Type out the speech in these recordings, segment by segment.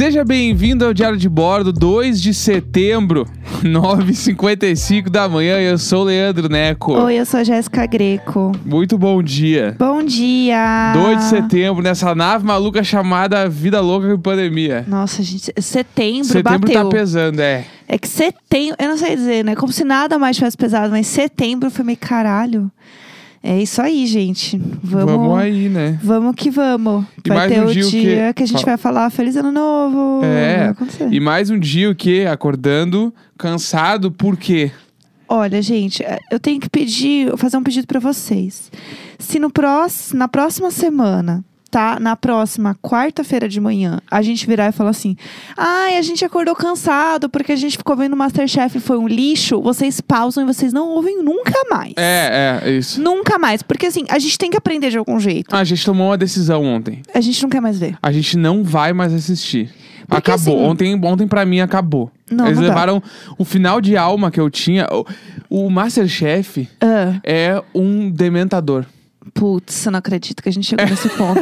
Seja bem-vindo ao Diário de Bordo, 2 de setembro, 9h55 da manhã. Eu sou o Leandro Neco. Oi, eu sou a Jéssica Greco. Muito bom dia. Bom dia! 2 de setembro, nessa nave maluca chamada Vida Louca e Pandemia. Nossa, gente, setembro, Setembro bateu. tá pesando, é. É que setembro, eu não sei dizer, né? Como se nada mais tivesse pesado, mas setembro foi meio caralho. É isso aí, gente. Vamos, Vamos aí, né? Vamos que vamos. E vai ter um o dia que a gente vai falar Feliz Ano Novo. É. E mais um dia o quê? Acordando, cansado, por quê? Olha, gente, eu tenho que pedir, fazer um pedido pra vocês. Se no próximo, na próxima semana, tá? Na próxima quarta-feira de manhã, a gente virar e falar assim: "Ai, a gente acordou cansado porque a gente ficou vendo Masterchef e foi um lixo", vocês pausam e vocês não ouvem nunca mais. É, é, isso. Nunca mais, porque assim, a gente tem que aprender de algum jeito. A gente tomou uma decisão ontem. A gente não quer mais ver. A gente não vai mais assistir. Porque, acabou. assim- Ontem, ontem pra mim acabou. Não, Eles não dá. levaram o final de alma que eu tinha. O, o Masterchef Ah, é um dementador. Putz, eu não acredito que a gente chegou nesse ponto.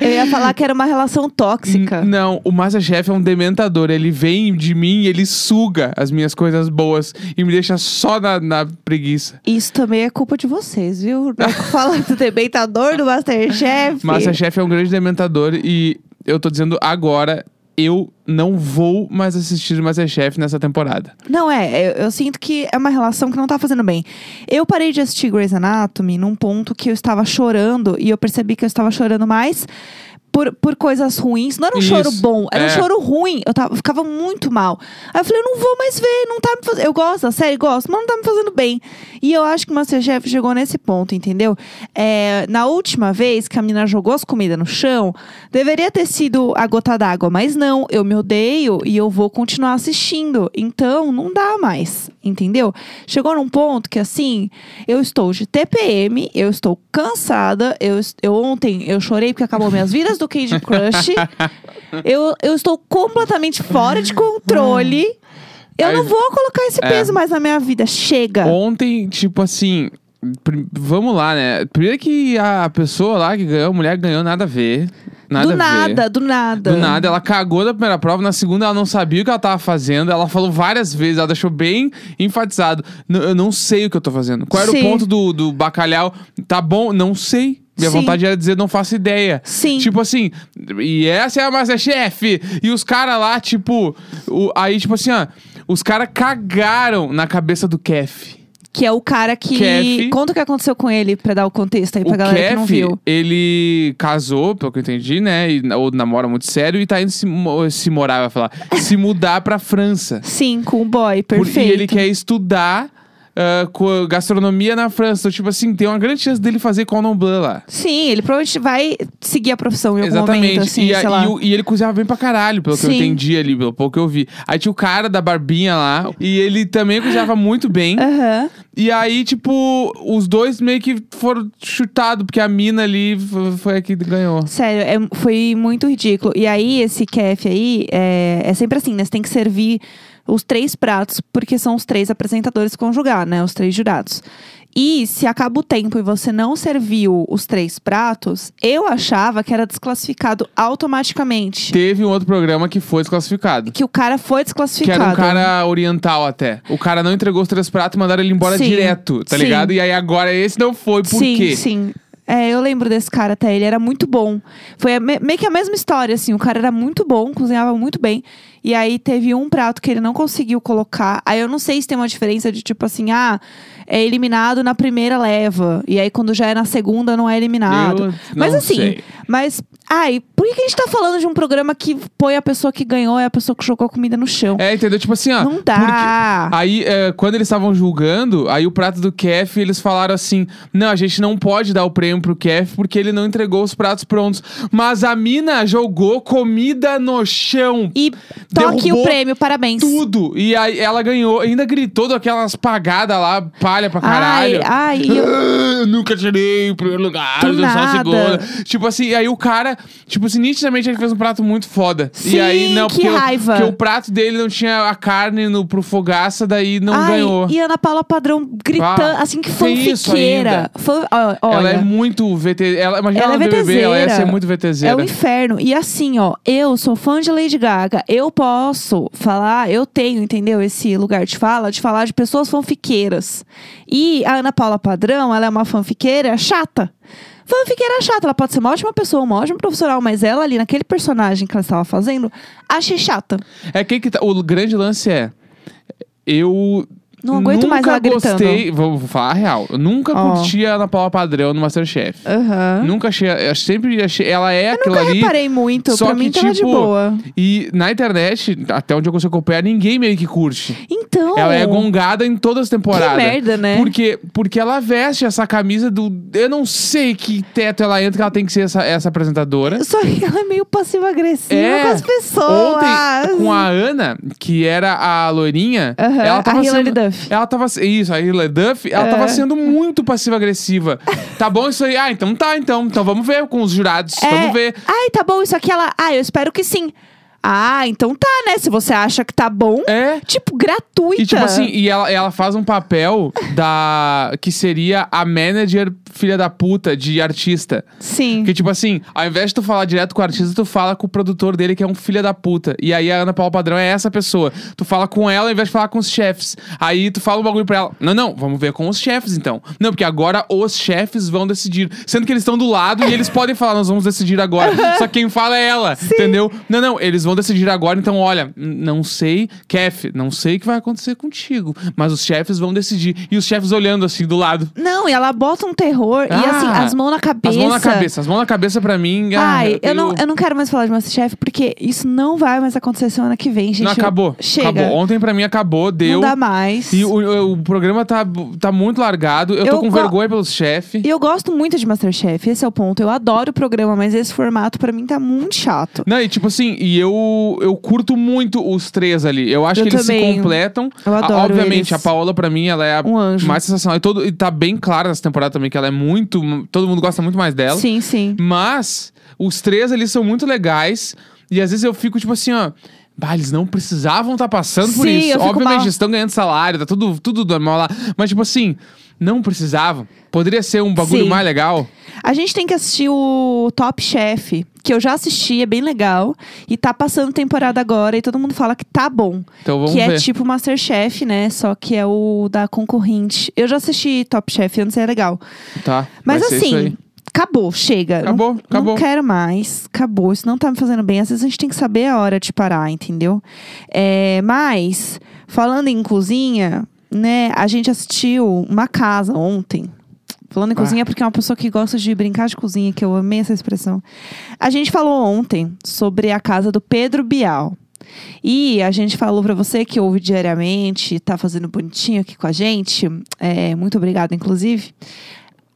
Eu ia falar que era uma relação tóxica. N- Não, o Masterchef é um dementador. Ele vem de mim, ele suga as minhas coisas boas e me deixa só na, na preguiça. Isso também é culpa de vocês, viu? Não fala do dementador do Masterchef. Masterchef é um grande dementador e eu tô dizendo agora, eu não vou mais assistir Masterchef nessa temporada. Não é, eu, eu sinto que é uma relação que não tá fazendo bem. Eu parei de assistir Grey's Anatomy num ponto que eu estava chorando e eu percebi que eu estava chorando mais por, por coisas ruins. Não era um Isso, choro bom, era é. um choro ruim. Eu, tava, ficava muito mal. Aí eu falei, eu não vou mais ver, não tá me fazendo. Eu gosto da série, gosto, mas não tá me fazendo bem. E eu acho que o Masterchef chegou nesse ponto, entendeu? É, na última vez que a menina jogou as comidas no chão, deveria ter sido a gota d'água, mas não, eu me odeio e eu vou continuar assistindo. Então, não dá mais, entendeu? Chegou num ponto que assim, eu estou de TPM, eu estou cansada, eu, eu ontem eu chorei porque acabou minhas vidas do Candy Crush. eu, eu estou completamente fora de controle. Eu Aí- não vou colocar esse É. peso mais na minha vida. Chega. Ontem, tipo assim. Vamos lá, né? Primeiro que a pessoa lá que ganhou, a mulher ganhou nada a ver. Nada do a ver. nada, do nada. Do nada, ela cagou da primeira prova, na segunda ela não sabia o que ela tava fazendo, ela falou várias vezes, ela deixou bem enfatizado. "N- Eu não sei o que eu tô fazendo. Qual era Sim. o ponto do, do bacalhau? Tá bom, não sei. Minha Sim. vontade era dizer, não faço ideia. Sim. Tipo assim, e essa é a Masterchef. E os caras lá, tipo, o- aí, tipo assim, ó, os caras cagaram na cabeça do Kef. Que é o cara que. Kef. Conta o que aconteceu com ele pra dar o contexto aí pra O galera que não Kef, viu. ele casou, pelo que eu entendi, né? E, ou namora muito sério e tá indo se, se morar, vai falar, se mudar pra França. Sim, com o boy, Por- perfeito. E ele quer estudar ah, co- gastronomia na França. Então, tipo assim, tem uma grande chance dele fazer Cordon Bleu lá. Sim, ele provavelmente vai seguir a profissão em algum Exatamente. momento, assim, e, a- sei lá. e o- e ele cozinhava bem pra caralho, pelo que eu Sim. entendi ali, pelo pouco que eu vi. Aí tinha o cara da barbinha lá, e ele também cozinhava muito bem. Aham. E aí, tipo, os dois meio que foram chutados, porque a mina ali f- foi a que ganhou. Sério, é- foi muito ridículo. E aí, esse kef aí, é, é sempre assim, né? Você tem que servir os três pratos, porque são os três apresentadores que julgar, né? Os três jurados. E se acaba o tempo e você não serviu os três pratos, eu achava que era desclassificado automaticamente. Teve um outro programa que foi desclassificado. Que o cara foi Que desclassificado. era um cara oriental até. O cara não entregou os três pratos e mandaram ele embora Sim, direto, tá sim. ligado? E aí agora esse não foi, por sim, quê? Sim, É, eu lembro desse cara até, ele era muito bom. Foi me- meio que a mesma história, assim, o cara era muito bom, cozinhava muito bem. E aí teve um prato que ele não conseguiu colocar. Aí eu não sei se tem uma diferença de tipo assim, ah, é eliminado na primeira leva. E aí quando já é na segunda não é eliminado. Eu mas assim, sei. mas. Ai, por que que a gente tá falando de um programa que põe a pessoa que ganhou e a pessoa que jogou comida no chão? É, entendeu? Tipo assim, ó. Não dá. porque- Aí, é, quando eles estavam julgando, aí o prato do Kef, eles falaram assim: não, a gente não pode dar o prêmio pro Kef porque ele não entregou os pratos prontos. Mas a mina jogou comida no chão. E toque o prêmio, parabéns. Tudo. E aí ela ganhou, ainda gritou daquelas pagadas lá, palha pra Ai, caralho. ai, eu, Ah, nunca tirei o primeiro lugar, só a segunda. Tipo assim, aí o cara, tipo, assim, nitidamente ele fez um prato muito foda. e Sim, aí, não, que porque, o- raiva. porque o prato dele não tinha a carne no, pro fogaça, daí não Ai, ganhou. E Ana Paula Padrão gritando, Ah, assim, que fanfiqueira. Ó, olha, Ela é muito VT. Ela, imagina Ela ela, é BBB, ela ia ser VTZera. muito É VTZera. o inferno. E assim, ó, eu sou fã de Lady Gaga. Eu posso falar, eu tenho, entendeu? Esse lugar de fala, de falar de pessoas fanfiqueiras. E a Ana Paula Padrão, ela é uma fanfiqueira chata. Fanfiqueira chata. Ela pode ser uma ótima pessoa, uma ótima profissional, mas ela ali, naquele personagem que ela estava fazendo, achei chata. É que, que tá, o grande lance é. Eu. Não aguento nunca mais ela gostei, vou, vou falar a real. Eu nunca Ó. curti a Ana Paula Padrão no Masterchef. Aham. Nunca achei. Eu sempre achei. Ela é aquilo Nunca ali. reparei muito. só pra mim que, tava de tipo, boa. E na internet, até onde eu consigo acompanhar, ninguém meio que curte. Então. Ela é gongada em todas as temporadas. Que merda, né? Porque, porque ela veste essa camisa do. Eu não sei que teto ela entra, que ela tem que ser essa, essa apresentadora. Só que ela é meio passiva-agressiva É. com as pessoas. Ontem, com a Ana, que era a loirinha, Aham, ela tava a Hilary sendo, Duff. Ela tava. Isso, a Hilary Duff, ela É. tava sendo muito passiva-agressiva. tá bom isso aí? Ah, então tá, então. Então vamos ver com os jurados. É. Vamos ver. Ai, tá bom isso aqui. Ela. Ah, eu espero que sim. Ah, então tá, né? Se você acha que tá bom. É. Tipo, gratuita. E tipo assim, e ela, ela faz um papel da. que seria a manager filha da puta de artista. Sim. Que tipo assim, ao invés de tu falar direto com o artista, tu fala com o produtor dele, que é um filho da puta. E aí a Ana Paula Padrão é essa pessoa. Tu fala com ela ao invés de falar com os chefes. Aí tu fala um bagulho pra ela. Não, não, vamos ver com os chefes então. Não, porque agora os chefes vão decidir. Sendo que eles estão do lado e eles podem falar, nós vamos decidir agora. Só que quem fala é ela, entendeu? Não, não, eles vão decidir agora, então olha, não sei, Kef, não sei o que vai acontecer contigo. Mas os chefes vão decidir. E os chefes olhando assim do lado. Não, e ela bota um terror. e Ah, assim, as mãos na cabeça. As mãos na cabeça, as mãos na cabeça pra mim. ah, Ai, eu tenho- não, eu não quero mais falar de Masterchef, porque isso não vai mais acontecer semana que vem, gente. Não, acabou. Chega. Acabou. Ontem pra mim acabou, deu. Não dá mais. E o, o programa tá, tá muito largado. Eu tô Eu com go- vergonha pelos chefes. E eu gosto muito de Masterchef, esse é o ponto. Eu adoro o programa, mas esse formato pra mim tá muito chato. Não, e tipo assim, e eu, eu curto muito os três ali. Eu acho Eu que eles também. se completam. Eu A- adoro Obviamente, eles. a Paola, pra mim, ela é a Um anjo. mais sensacional. E, todo, e tá bem claro nessa temporada também que ela é muito. Todo mundo gosta muito mais dela. Sim, sim. Mas os três ali são muito legais. E às vezes eu fico, tipo assim, ó. Bah, eles não precisavam estar passando por Sim, isso. eu fico Obviamente, mal. eles estão ganhando salário, tá tudo, tudo normal lá. Mas, tipo assim, não precisavam. Poderia ser um bagulho Sim. mais legal. A gente tem que assistir o Top Chef, que eu já assisti, é bem legal. E tá passando temporada agora e todo mundo fala que tá bom. Então vamos que é ver. tipo Masterchef, né? Só que é o da concorrente. Eu já assisti Top Chef, antes é legal. Tá. Mas assim, acabou, chega. Acabou, não, acabou. Não quero mais, acabou. Isso não tá me fazendo bem. Às vezes a gente tem que saber a hora de parar, entendeu? É, mas, falando em cozinha, né? A gente assistiu uma casa ontem. Falando em Ah. cozinha, porque é uma pessoa que gosta de brincar de cozinha, que eu amei essa expressão. A gente falou ontem sobre a casa do Pedro Bial. E a gente falou pra você que ouve diariamente, tá fazendo bonitinho aqui com a gente. É, muito obrigada, inclusive.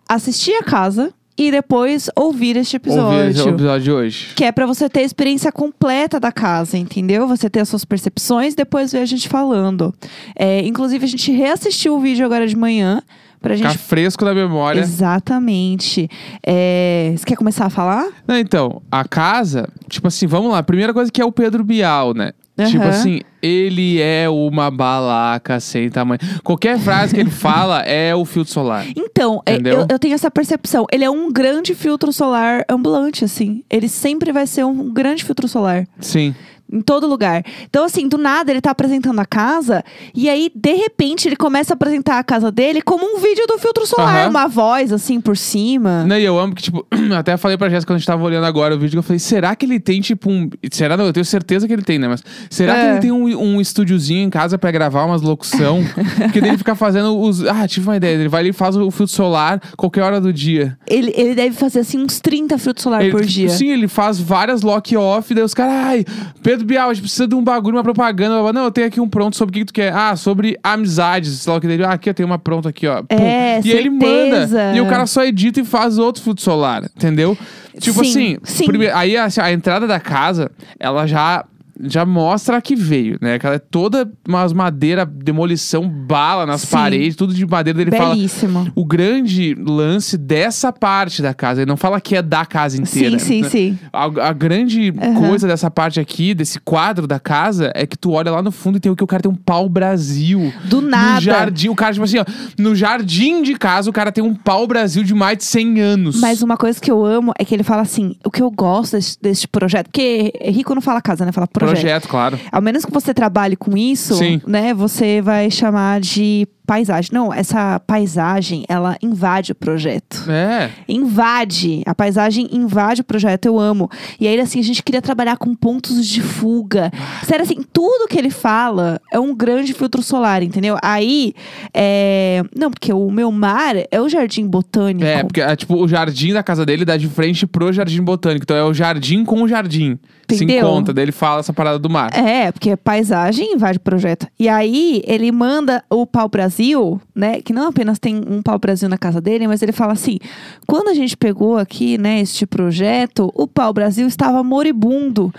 Assistir a casa e depois ouvir este Ouvir esse episódio. episódio de hoje. Que é pra você ter a experiência completa da casa, entendeu? Você ter as suas percepções, depois ver a gente falando. É, inclusive, a gente reassistiu o vídeo agora de manhã. Pra Ficar gente fresco na memória. Exatamente. É, Você quer começar a falar? Não, então, a casa, tipo assim, vamos lá. Primeira coisa que é o Pedro Bial, né? Aham. Tipo assim, ele é uma balaca sem tamanho. Qualquer frase que ele fala é o filtro solar. Então, é, eu, eu tenho essa percepção. Ele é um grande filtro solar ambulante, assim. Ele sempre vai ser um grande filtro solar. Sim. Em todo lugar. Então, assim, do nada ele tá apresentando a casa, e aí, de repente, ele começa a apresentar a casa dele como um vídeo do filtro solar. Aham. Uma voz, assim, por cima. Não, e eu amo que, tipo, até falei pra Jéssica quando a gente tava olhando agora o vídeo, que eu falei, será que ele tem, tipo, um. Será não? Eu tenho certeza que ele tem, né? Mas será que É. ele tem um, um estúdiozinho em casa pra gravar umas locução? Porque daí ele fica fazendo os. Ah, tive uma ideia. Ele vai ali e faz o filtro solar qualquer hora do dia. Ele, ele deve fazer, assim, uns 30 filtros solar Ele- por dia. Sim, ele faz várias lock-off, daí os caras, ai, Pedro Bial, a gente precisa de um bagulho, uma propaganda. Não, eu tenho aqui um pronto sobre o que, que tu quer. Ah, sobre amizades, sei lá o que dele. Ah, aqui eu tenho uma pronta aqui, ó. É, e ele certeza. manda. E o cara só edita e faz outro filtro solar, entendeu? Tipo Sim, assim, sim. primeiro- aí a, a entrada da casa, ela já. Já mostra a que veio, né? Que ela é toda umas madeira, demolição, bala nas Sim. paredes, tudo de madeira. Ele fala Belíssimo. o grande lance dessa parte da casa. Ele não fala que é da casa inteira. Sim, sim, né? sim. A, a grande Aham. coisa dessa parte aqui, desse quadro da casa, é que tu olha lá no fundo e tem o que o cara tem um pau Brasil. Do No nada. jardim, o cara, tipo assim, ó, no jardim de casa, o cara tem um pau Brasil de mais de 100 anos. Mas uma coisa que eu amo é que ele fala assim: o que eu gosto desse, desse projeto, porque rico não fala casa, né? Fala projeto. Projeto, claro. Ao menos que você trabalhe com isso, Sim. né? Você vai chamar de paisagem. Não, essa paisagem, ela invade o projeto. É. Invade. A paisagem invade o projeto, eu amo. E aí, assim, a gente queria trabalhar com pontos de fuga. Sério, assim, tudo que ele fala é um grande filtro solar, entendeu? Aí, é... Não, porque o meu mar é o jardim botânico. É, porque é, tipo, o jardim da casa dele dá de frente pro jardim botânico. Então é o jardim com o jardim. Se Entendeu? encontra. Daí ele fala essa parada do mar. É, porque paisagem invade o projeto. E aí, ele manda o Pau Brasil, né? Que não apenas tem um Pau Brasil na casa dele, mas ele fala assim: quando a gente pegou aqui, né, este projeto, o Pau Brasil estava moribundo.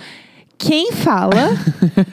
Quem fala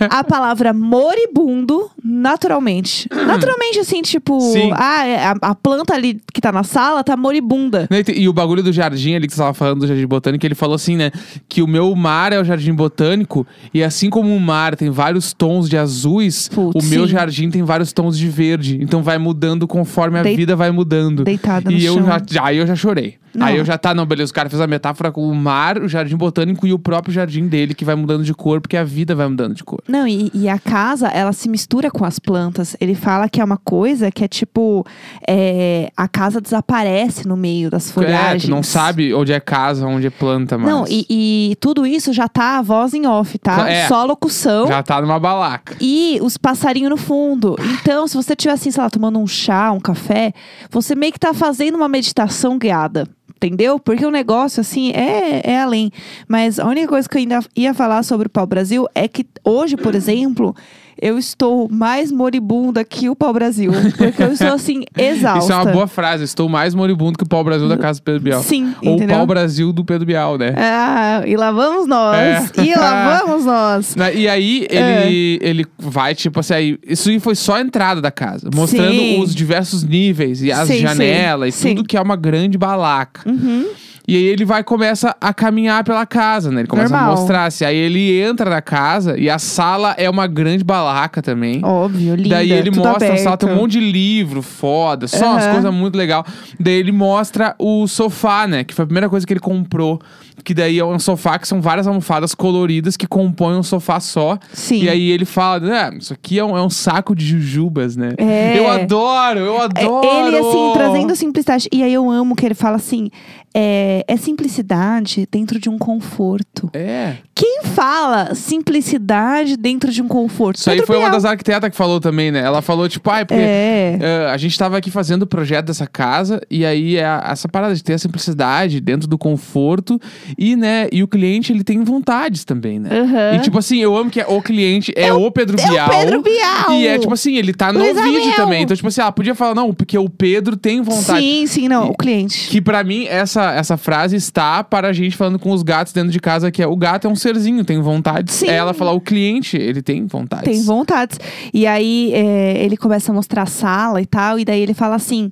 a palavra moribundo naturalmente? Naturalmente, assim, tipo, Sim. ah, é, a, a planta ali que tá na sala tá moribunda. E E o bagulho do jardim ali que você tava falando do jardim botânico, ele falou assim, né? Que o meu mar é o jardim botânico, e assim como o mar tem vários tons de azuis, Putz, o meu sim. jardim tem vários tons de verde. Então vai mudando conforme a Dei- vida vai mudando. Deitada no E eu chão. já, aí eu já chorei. Não. Aí eu já tá, não, beleza, o cara fez a metáfora com o mar, o jardim botânico e o próprio jardim dele, que vai mudando de cor, porque a vida vai mudando de cor. Não, e, e a casa, ela se mistura com as plantas. Ele fala que é uma coisa que é tipo. é, a casa desaparece no meio das É, folhagens. tu não sabe onde é casa, onde é planta, mas. Não, e, e tudo isso já tá a voz em off, tá? É. Só locução. Já tá numa balaca. E os passarinhos no fundo. Então, se você estiver assim, sei lá, tomando um chá, um café, você meio que tá fazendo uma meditação guiada. Entendeu? Porque o negócio, assim, é, é além. Mas a única coisa que eu ainda ia falar sobre o Pau Brasil é que hoje, por exemplo, eu estou mais moribunda que o Pau Brasil. Porque eu estou, assim, exausta. Isso é uma boa frase. Estou mais moribundo que o pau Brasil da casa do Pedro Bial. Sim, Ou o entendeu? pau Brasil do Pedro Bial, né? Ah, e lá vamos nós. É. E lá vamos nós. E aí, ele, ele vai, tipo assim, aí, isso aí foi só a entrada da casa. Mostrando Sim. os diversos níveis e as sim, janelas sim. e tudo que é uma grande balaca. Uhum. E aí ele vai começa a caminhar pela casa, né? Ele começa Normal. a mostrar-se. Aí ele entra na casa e a sala é uma grande balaca também. Óbvio, linda. Daí ele mostra, a aberto. sala tem um monte de livro foda, só umas Aham. coisas muito legal. Daí ele mostra o sofá, né? Que foi a primeira coisa que ele comprou. Que daí é um sofá que são várias almofadas coloridas que compõem um sofá só. Sim. E aí ele fala, é, isso aqui é um, é um saco de jujubas, né? É. Eu adoro, eu É, adoro! Ele, assim, trazendo simplicidade. E aí eu amo que ele fala assim: é, é simplicidade dentro de um conforto. É. Quem fala simplicidade dentro de um conforto? Isso aí Pedro foi uma Bial. das arquitetas que falou também, né? Ela falou, tipo, ai, porque É. eh, a gente tava aqui fazendo o projeto dessa casa, e aí é essa parada de ter a simplicidade dentro do conforto, e, né, e o cliente, ele tem vontades também, né? Aham. E, tipo assim, eu amo que é o cliente, é, o Pedro é o Bial. Pedro Bial! E é, tipo assim, ele tá no Luiz vídeo Amel. também. Então, tipo assim, ela podia falar, não, porque o Pedro tem vontade. Sim, sim, não. E- O cliente. Que pra mim, essa, essa frase está para a gente falando com os gatos dentro de casa, que é o gato é um serzinho, tem vontade. Sim. Ela falar, o cliente, ele tem vontade. Tem vontades. E aí é, ele começa a mostrar a sala e tal, e daí ele fala assim: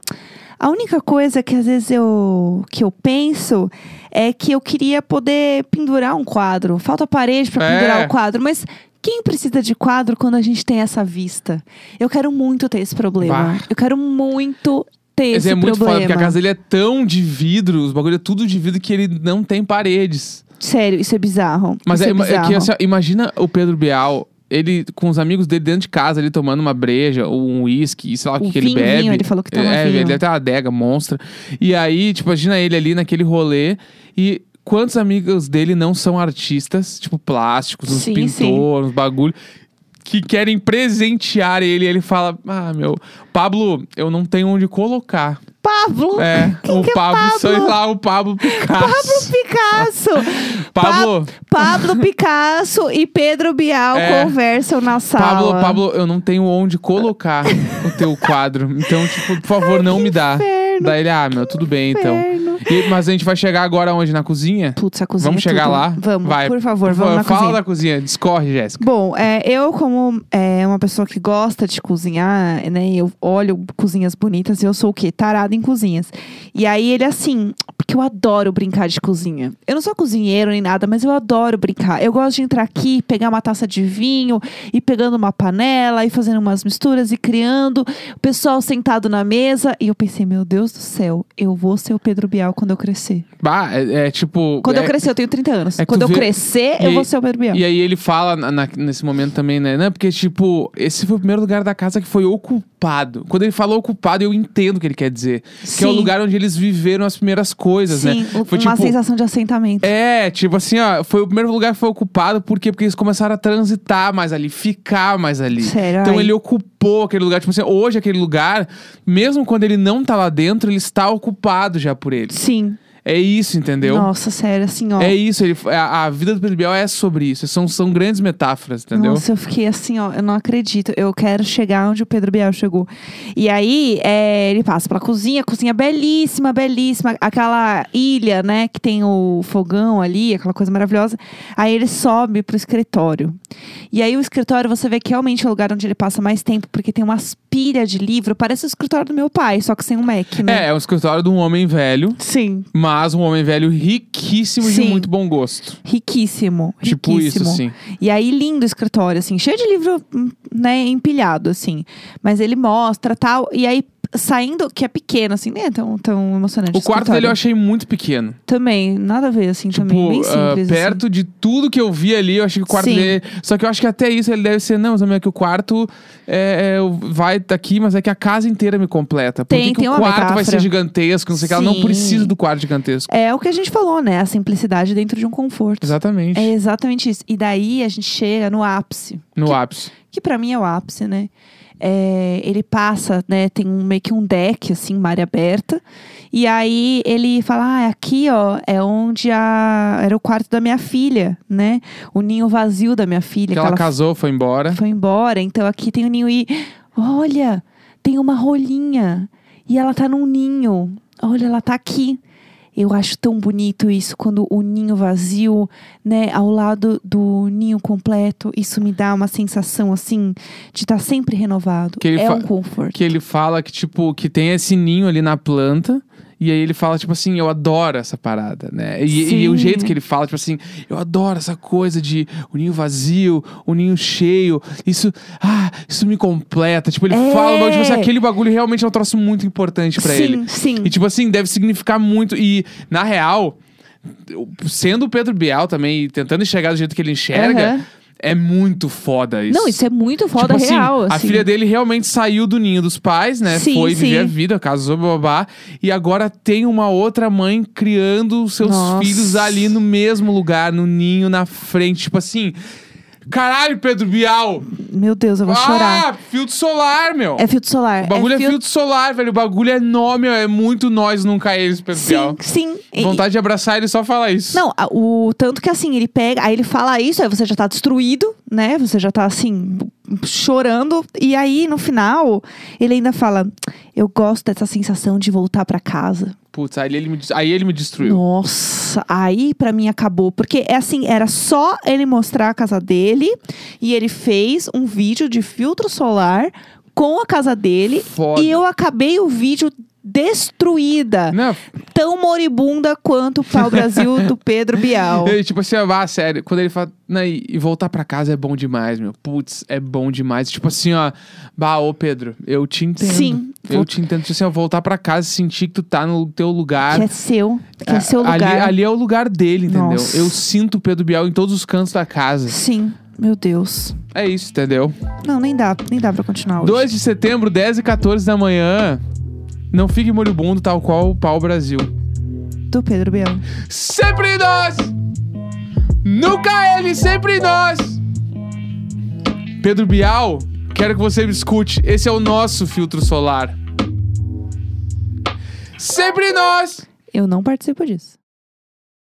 a única coisa que às vezes eu, que eu penso é que eu queria poder pendurar um quadro. Falta parede pra É. pendurar o quadro, mas. Quem precisa de quadro quando a gente tem essa vista? Eu quero muito ter esse problema. Bah. Eu quero muito ter Mas esse é muito problema. foda, porque a casa dele é tão de vidro, os bagulho é tudo de vidro que ele não tem paredes. Sério, isso é bizarro. Mas isso é, é, é bizarro. que assim, ó, imagina o Pedro Bial, ele com os amigos dele dentro de casa, ele tomando uma breja ou um uísque, sei lá o que, que ele vinho, bebe. ele falou que toma é, vinho. Ele deve ter uma adega monstra. E aí, tipo, imagina ele ali naquele rolê e. Quantos amigos dele não são artistas, tipo plásticos, uns Sim, pintores, uns bagulho, que querem presentear ele? Ele fala: Ah, meu, Pablo, eu não tenho onde colocar. Pablo! É, Quem o que é Pablo, Pablo? sei lá, o Pablo Picasso. Pablo Picasso! Pablo, Pa- Pablo Picasso e Pedro Bial É. conversam na sala. Pablo, Pablo, eu não tenho onde colocar o teu quadro. Então, tipo, por favor, não me dá. Inferno. Daí ele, ah, meu, tudo bem então. E- mas a gente vai chegar agora onde? Na cozinha? Putz, a cozinha Vamos é chegar tudo. lá? Vamos, Vai. por favor, vamos na Fala cozinha. da cozinha, discorre, Jéssica. Bom, é, eu como é, uma pessoa que gosta de cozinhar, né? Eu olho cozinhas bonitas e eu sou o quê? Tarada em cozinhas. E aí ele assim, porque eu adoro brincar de cozinha. Eu não sou cozinheiro nem nada, mas eu adoro brincar. Eu gosto de entrar aqui, pegar uma taça de vinho, e pegando uma panela, e fazendo umas misturas, e criando. O pessoal sentado na mesa. E eu pensei, meu Deus do céu, eu vou ser o Pedro Bial quando eu crescer. Bah, é, é tipo. Quando é- eu crescer, eu tenho 30 anos. é quando eu vê- crescer, eu aí- vou ser o Pedro Bial. E aí ele fala na- na- nesse momento também, né? Não, porque, tipo, esse foi o primeiro lugar da casa que foi ocupado. Quando ele fala ocupado, eu entendo o que ele quer dizer. Que é o Sim. lugar onde eles viveram as primeiras coisas, Sim, né? Foi uma tipo. sensação de assentamento. É, tipo assim, ó, foi o primeiro lugar que foi ocupado, por quê? Porque eles começaram a transitar mais ali, ficar mais ali. Sério, Então ai. ele ocupou aquele lugar, tipo assim, hoje aquele lugar, mesmo quando ele não tá lá dentro, ele está ocupado já por eles. Sim. Sim. É isso, entendeu? Nossa, sério, assim, ó. É isso, ele, a, a vida do Pedro Bial é sobre isso. São, são grandes metáforas, entendeu? Nossa, eu fiquei assim, ó, eu não acredito. Eu quero chegar onde o Pedro Bial chegou. E aí, é, ele passa pela cozinha, cozinha belíssima, belíssima. Aquela ilha, né, que tem o fogão ali, aquela coisa maravilhosa. Aí ele sobe pro escritório. E aí o escritório, você vê que realmente é o lugar onde ele passa mais tempo, porque tem umas pilhas de livro. Parece o escritório do meu pai, só que sem um Mac, né? É, é um escritório de um homem velho, Sim, mas um homem velho riquíssimo e de Sim. muito bom gosto. riquíssimo. Tipo isso, riquíssimo. assim. E aí, lindo o escritório, assim, cheio de livro, hum, né, empilhado, assim. Mas ele mostra tal. E aí, saindo, que é pequeno, assim, nem é tão, tão emocionante. O quarto escritório. dele eu achei muito pequeno. Também, nada a ver, assim, também. Tipo, Bem ah, simples. assim. perto de tudo que eu vi ali, eu achei que o quarto Sim. dele. Só que eu acho que até isso ele deve ser, não, Zamia, que o quarto é, é, vai daqui, mas é que a casa inteira me completa. Por Tem- que, que tem o quarto vai ser gigantesco? Não sei o que, ela não precisa do quarto gigantesco. É o que a gente falou, né? A simplicidade dentro de um conforto. Exatamente. É exatamente isso. E daí a gente chega no ápice. No ápice. que pra mim é o ápice, né? É, ele passa, né? Tem um, meio que um deck, assim, uma área aberta. E aí ele fala: Ah, aqui, ó, é onde a, era o quarto da minha filha, né? O ninho vazio da minha filha. Que que ela ela casou, foi embora. foi embora. Então aqui tem o ninho e. Olha, tem uma rolinha. E ela tá num ninho. Olha, ela tá aqui. Eu acho tão bonito isso, quando o ninho vazio, né, ao lado do ninho completo, isso me dá uma sensação, assim, de estar sempre renovado. Que ele é um conforto. Que ele fala que, tipo, que tem esse ninho ali na planta. E aí ele fala, tipo assim, eu adoro essa parada, né? E, e o Sim. jeito que ele fala, tipo assim, eu adoro essa coisa de o ninho vazio, o ninho cheio. Isso, ah, isso me completa. Tipo, ele É. fala, mas, tipo assim, aquele bagulho realmente é um troço muito importante pra sim, ele. sim. E, tipo assim, deve significar muito. E, na real, sendo o Pedro Bial também, tentando enxergar do jeito que ele enxerga, Aham. É muito foda isso. Não, isso é muito foda tipo assim, real. a assim. filha dele realmente saiu do ninho dos pais, né? Sim, Foi viver sim. a vida, casou, babá. E agora tem uma outra mãe criando seus Nossa. filhos ali no mesmo lugar, no ninho, na frente. Tipo assim. Caralho, Pedro Bial! Meu Deus, eu vou ah, chorar. filtro solar, meu! É filtro solar. o bagulho é, fil- filtro solar, velho. O bagulho é nome, é muito nós nunca eles, Pedro Bial. Sim, sim. E- Vontade de abraçar ele só falar isso. Não, o tanto que assim, ele pega, aí ele fala isso, aí você já tá destruído, né? Você já tá assim, chorando. E aí, no final, ele ainda fala: Eu gosto dessa sensação de voltar pra casa. Putz, aí ele me, aí ele me destruiu. Nossa, aí pra mim acabou. Porque é assim, era só ele mostrar a casa dele e ele fez um vídeo de filtro solar com a casa dele. Foda. E eu acabei o vídeo destruída. Não, Tão moribunda quanto o pau Brasil do Pedro Bial. Ele, tipo assim, ah, sério, quando ele fala, "Não, e e voltar pra casa é bom demais, meu. Putz, é bom demais. Tipo assim, ó, bah, ô Pedro, eu te entendo. Sim. Eu te entendo. Tipo assim, ó, voltar pra casa e sentir que tu tá no teu lugar. Que é seu. Que é seu Ali, lugar. ali é o lugar dele, entendeu? Nossa. Eu sinto o Pedro Bial em todos os cantos da casa. Sim. Meu Deus. É isso, entendeu? Não, nem dá. Nem dá pra continuar hoje. 2 de setembro, 10 e 14 da manhã. Não fique moribundo, tal qual o pau Brasil. Do Pedro Bial. Sempre nós! Nunca ele, sempre nós! Pedro Bial, quero que você me escute. Esse é o nosso filtro solar. Sempre nós! Eu não participo disso.